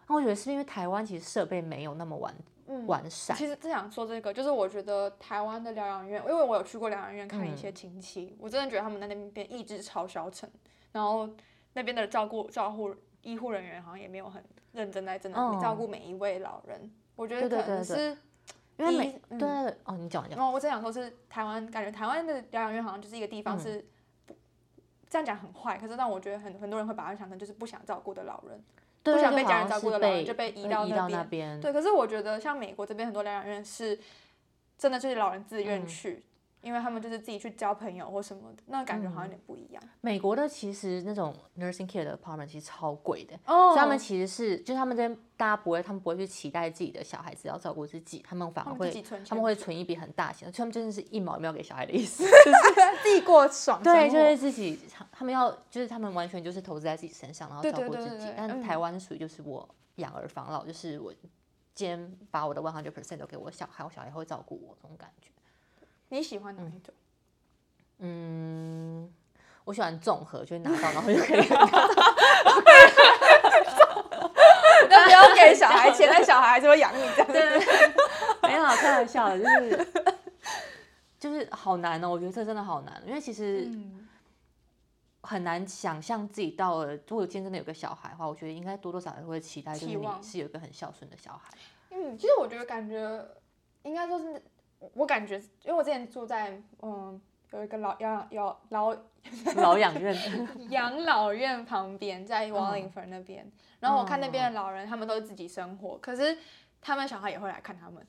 那我觉得是因为台湾其实设备没有那么完、嗯、完善。其实正想说这个，就是我觉得台湾的疗养院，因为我有去过疗养院看一些亲戚，嗯、我真的觉得他们在那边意志超消沉，然后那边的照顾照护医护人员好像也没有很认真在真的照顾每一位老人。嗯、我觉得可能是因为每对哦，你讲讲。然后我正想说是台湾，感觉台湾的疗养院好像就是一个地方是不、嗯、这样讲很坏，可是让我觉得很很多人会把它想成就是不想照顾的老人。不想被家人照顾的老人就被移到那边。对，可是我觉得像美国这边很多疗养院是，真的就是老人自愿去。因为他们就是自己去交朋友或什么的，那感觉好像有点不一样。美国的其实那种 nursing care 的 apartment 其实超贵的，所以他们其实是，就是他们这边大家不会，他们不会去期待自己的小孩子要照顾自己，他们反而会，他们会存一笔很大钱，他们真的是一毛也没有给小孩的意思，就 是 自己过爽。对，就是自己，他们要，就是他们完全就是投资在自己身上，然后照顾自己。但台湾属于就是我养儿防老，就是我今天把我的 one hundred percent 都给我小孩，我小孩会照顾我这种感觉。你喜欢哪一种？嗯，我喜欢综合，就是拿到然后就可以。那不要给小孩钱，那小孩还是会养你这样子。对，没有开玩笑的，就是就是好难哦。我觉得这真的好难，因为其实很难想象自己到了，如果今天真的有个小孩的话，我觉得应该多多少少会期待，就是你是有一个很孝顺的小孩。嗯，其实我觉得感觉应该说是。我感觉，因为我之前住在嗯有一个老养养老 老养院养老院旁边，在 Wallingford 那边。嗯、然后我看那边的老人，他们都是自己生活，可是他们小孩也会来看他们。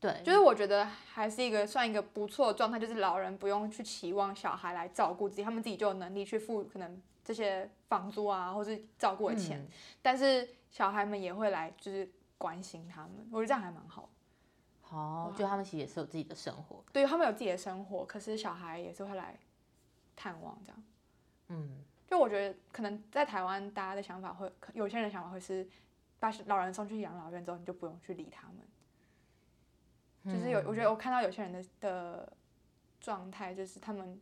对，就是我觉得还是一个算一个不错的状态，就是老人不用去期望小孩来照顾自己，他们自己就有能力去付可能这些房租啊，或是照顾的钱。嗯、但是小孩们也会来，就是关心他们，我觉得这样还蛮好。哦，就他们其实也是有自己的生活，对，他们有自己的生活，可是小孩也是会来探望这样。嗯，就我觉得可能在台湾，大家的想法会，有些人的想法会是，把老人送去养老院之后，你就不用去理他们。嗯、就是有，我觉得我看到有些人的的状态，就是他们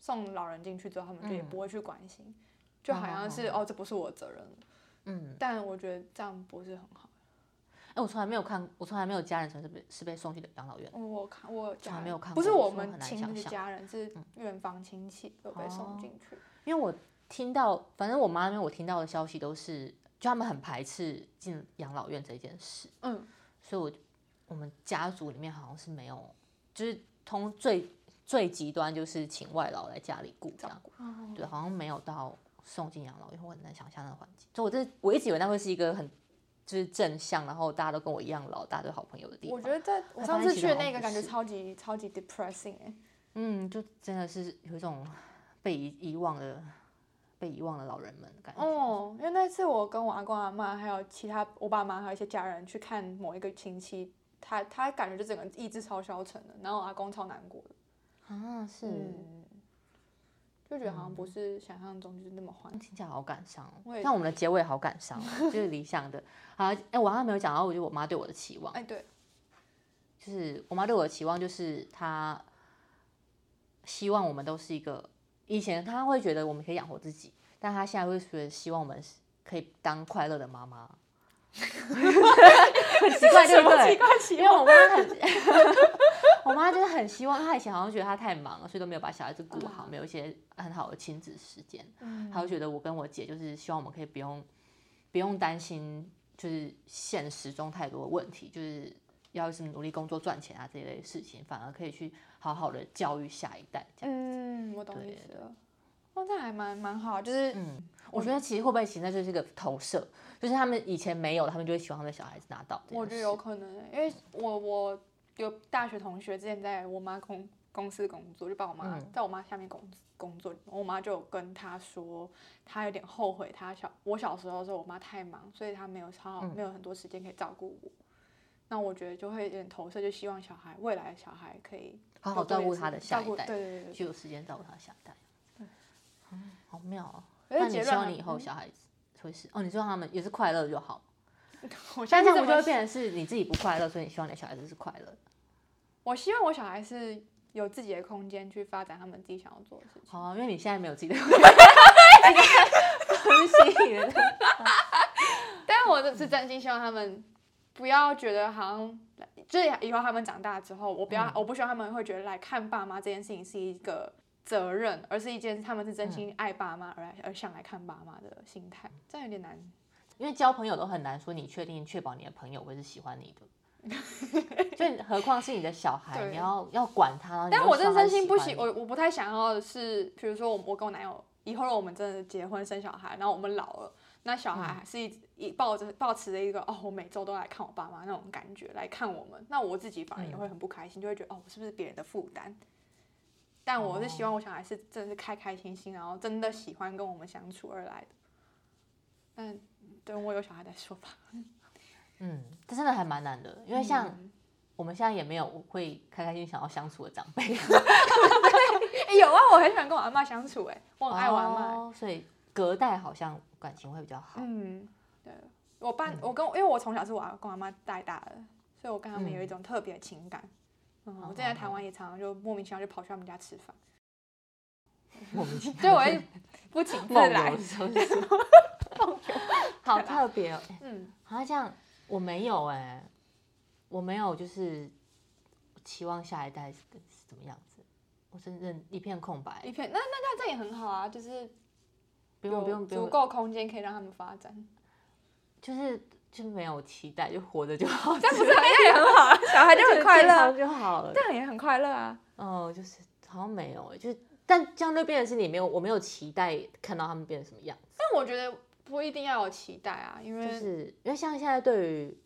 送老人进去之后，他们就也不会去关心，嗯、就好像是、嗯、哦，这不是我的责任。嗯，但我觉得这样不是很好。哎，我从来没有看，我从来没有家人是被是被送去的养老院。我看我从来没有看过，不是我们亲的家人，是远房亲戚有被送进去。因为我听到，反正我妈那边我听到的消息都是，就他们很排斥进养老院这件事。嗯，所以我我们家族里面好像是没有，就是通最最极端就是请外劳来家里顾这样。对，好像没有到送进养老院，我很难想象那个环境。就我这我一直以为那会是一个很。就是正向，然后大家都跟我一样老，大家都好朋友的地方。我觉得在我上次去的那个感觉超级超级 depressing 哎。嗯，就真的是有一种被遗遗忘的被遗忘的老人们的感觉。哦，因为那次我跟我阿公阿妈还有其他我爸妈还有一些家人去看某一个亲戚，他他感觉就整个意志超消沉的，然后我阿公超难过的。啊，是。嗯就觉得好像不是想象中就是那么欢，听起来好感伤。像我们的结尾好感伤，就是理想的。好，哎，我刚刚没有讲到，我觉得我妈对我的期望，哎，对，就是我妈对我的期望，就是她希望我们都是一个，以前她会觉得我们可以养活自己，但她现在会觉得希望我们可以当快乐的妈妈。很奇怪，对不对？因为我妈很，我妈就是很希望，她以前好像觉得她太忙了，所以都没有把小孩子顾好，没有一些很好的亲子时间。她就觉得我跟我姐就是希望我们可以不用不用担心，就是现实中太多的问题，就是要是努力工作赚钱啊这一类事情，反而可以去好好的教育下一代。嗯，我懂意思了。哦，这还蛮蛮好，就是嗯，我觉得其实会不会其实那就是一个投射。就是他们以前没有，他们就会希望他们的小孩子拿到。我觉得有可能，因为我我有大学同学之前在我妈公公司工作，就帮我妈在我妈下面工工作，我妈就跟他说，他有点后悔，他小我小时候的时候，我妈太忙，所以他没有超没有很多时间可以照顾我。那我觉得就会有点投射，就希望小孩未来的小孩可以好好照顾他的下一代，对对对，就有时间照顾他的下一代。对，嗯，好妙哦！那你希望你以后小孩子？会是哦，你希望他们也是快乐就好。但这样不就会变成是你自己不快乐，所以你希望你的小孩子是快乐。我希望我小孩是有自己的空间去发展他们自己想要做的事情。好啊，因为你现在没有自己的空间。很吸引人。但是我是真心希望他们不要觉得好像，就是以后他们长大之后，我不要，嗯、我不希望他们会觉得来看爸妈这件事情是一个。责任，而是一件他们是真心爱爸妈而来、嗯、而想来看爸妈的心态，这样有点难。因为交朋友都很难说，你确定确保你的朋友会是喜欢你的，就何况是你的小孩，你要要管他。但我真真心不喜，我我不太想要的是，比如说我我跟我男友以后我们真的结婚生小孩，然后我们老了，那小孩还是一一抱着抱持着一个哦，我每周都来看我爸妈那种感觉来看我们，那我自己反而也会很不开心，嗯、就会觉得哦，我是不是别人的负担？但我是希望我小孩是真的是开开心心，然后真的喜欢跟我们相处而来的。但等我有小孩再说吧。嗯，这真的还蛮难的，因为像我们现在也没有会开开心心想要相处的长辈。有啊，我很喜欢跟我阿妈相处，哎，我很爱我阿嬷，所以隔代好像感情会比较好。嗯，对，我爸，我跟，因为我从小是我阿公阿妈带大的，所以我跟他们有一种特别的情感。嗯，我在台湾也常常就莫名其妙就跑去他们家吃饭，莫名其妙，对，我会不请自 来，好特别哦。嗯，好像这样我没有哎，我没有就是期望下一代是怎么样子，我真正一片空白，一片。那那那这也很好啊，就是不用不用不用，足够空间可以让他们发展，就是。就没有期待，就活着就好。这样不是，这样也很好啊，小孩就很快乐就好了。这样也很快乐啊。哦，就是好像没有，就是但相对变的是你没有，我没有期待看到他们变成什么样子。但我觉得不一定要有期待啊，因为就是因为像现在对于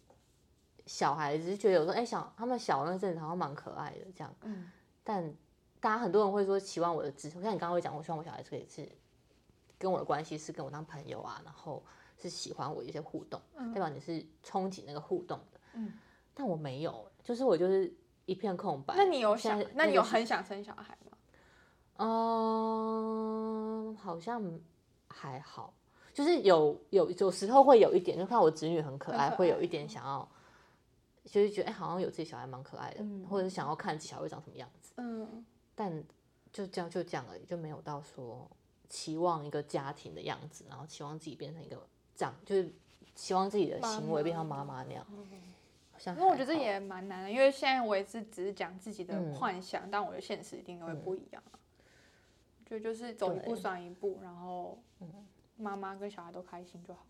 小孩子，觉得有时候哎、欸、小他们小那阵子好像蛮可爱的这样，嗯，但大家很多人会说期望我的志，像你刚刚会讲，我希望我小孩子可以是跟我的关系是跟我当朋友啊，然后是喜欢我一些互动，嗯、代表你是憧憬那个互动的，嗯，但我没有，就是我就是。一片空白。那你有想？那你有很想生小孩吗？嗯，好像还好，就是有有有时候会有一点，就看我侄女很可爱，会有一点想要，就是觉得哎、欸，好像有自己小孩蛮可爱的，嗯、或者是想要看自己小孩会长什么样子。嗯，但就这样就这样而已，就没有到说期望一个家庭的样子，然后期望自己变成一个这样，就是希望自己的行为变成妈妈那样。嗯。因为我觉得这也蛮难的，因为现在我也是只是讲自己的幻想，嗯、但我的现实一定都会不一样。就、嗯、就是走一步算一步，对然后妈妈跟小孩都开心就好。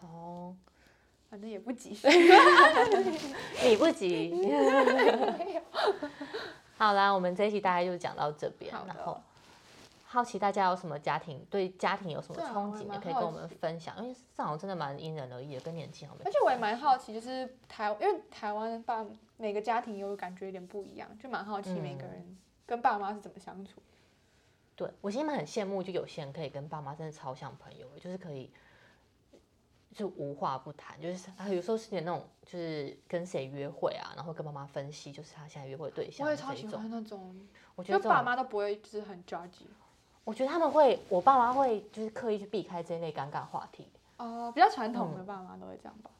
哦，反正也不急，你不急。好啦，我们这一期大概就讲到这边，的然后。好奇大家有什么家庭对家庭有什么憧憬，也可以跟我们分享。因为这好像真的蛮因人而异的，跟年轻好像。而且我也蛮好奇，就是台，因为台湾爸每个家庭有感觉有点不一样，就蛮好奇每个人跟爸妈是怎么相处。嗯、对我其实蛮很羡慕，就有些人可以跟爸妈真的超像朋友，就是可以就无话不谈，就是啊有时候是点那种，就是跟谁约会啊，然后跟妈妈分析，就是他现在约会对象。我也超喜欢那种，我觉得爸妈都不会就是很 judge。我觉得他们会，我爸妈会就是刻意去避开这类尴尬话题。哦、呃，比较传统的爸妈都会这样吧。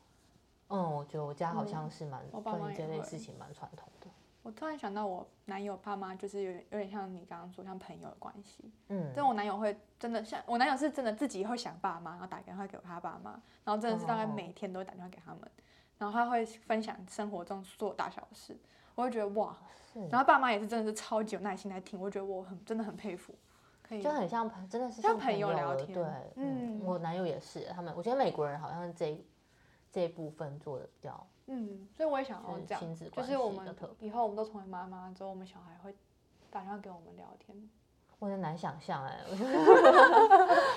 嗯，我觉得我家好像是蛮对这类事情蛮传统的。我突然想到，我男友爸妈就是有点有点像你刚刚说像朋友的关系。嗯。但我男友会真的像我男友是真的自己会想爸妈，然后打电话给他爸妈，然后真的是大概每天都会打电话给他们，哦、然后他会分享生活中所有大小事，我会觉得哇。是。然后爸妈也是真的是超级有耐心来听，我觉得我很真的很佩服。可以就很像朋，真的是像朋友聊天。对，嗯，我男友也是，他们，我觉得美国人好像这这一部分做的比较，嗯，所以我也想要这样，就是我们以后我们都成为妈妈之后，我们小孩会打电话给我们聊天。我很难想象哎，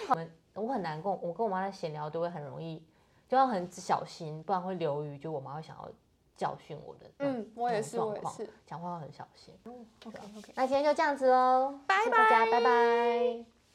我 们我很难跟我跟我妈在闲聊都会很容易，就要很小心，不然会流于就我妈会想要。教训我的，嗯，我也是，我也是，讲话要很小心。嗯 OK OK，那今天就这样子喽，拜拜，大家拜拜。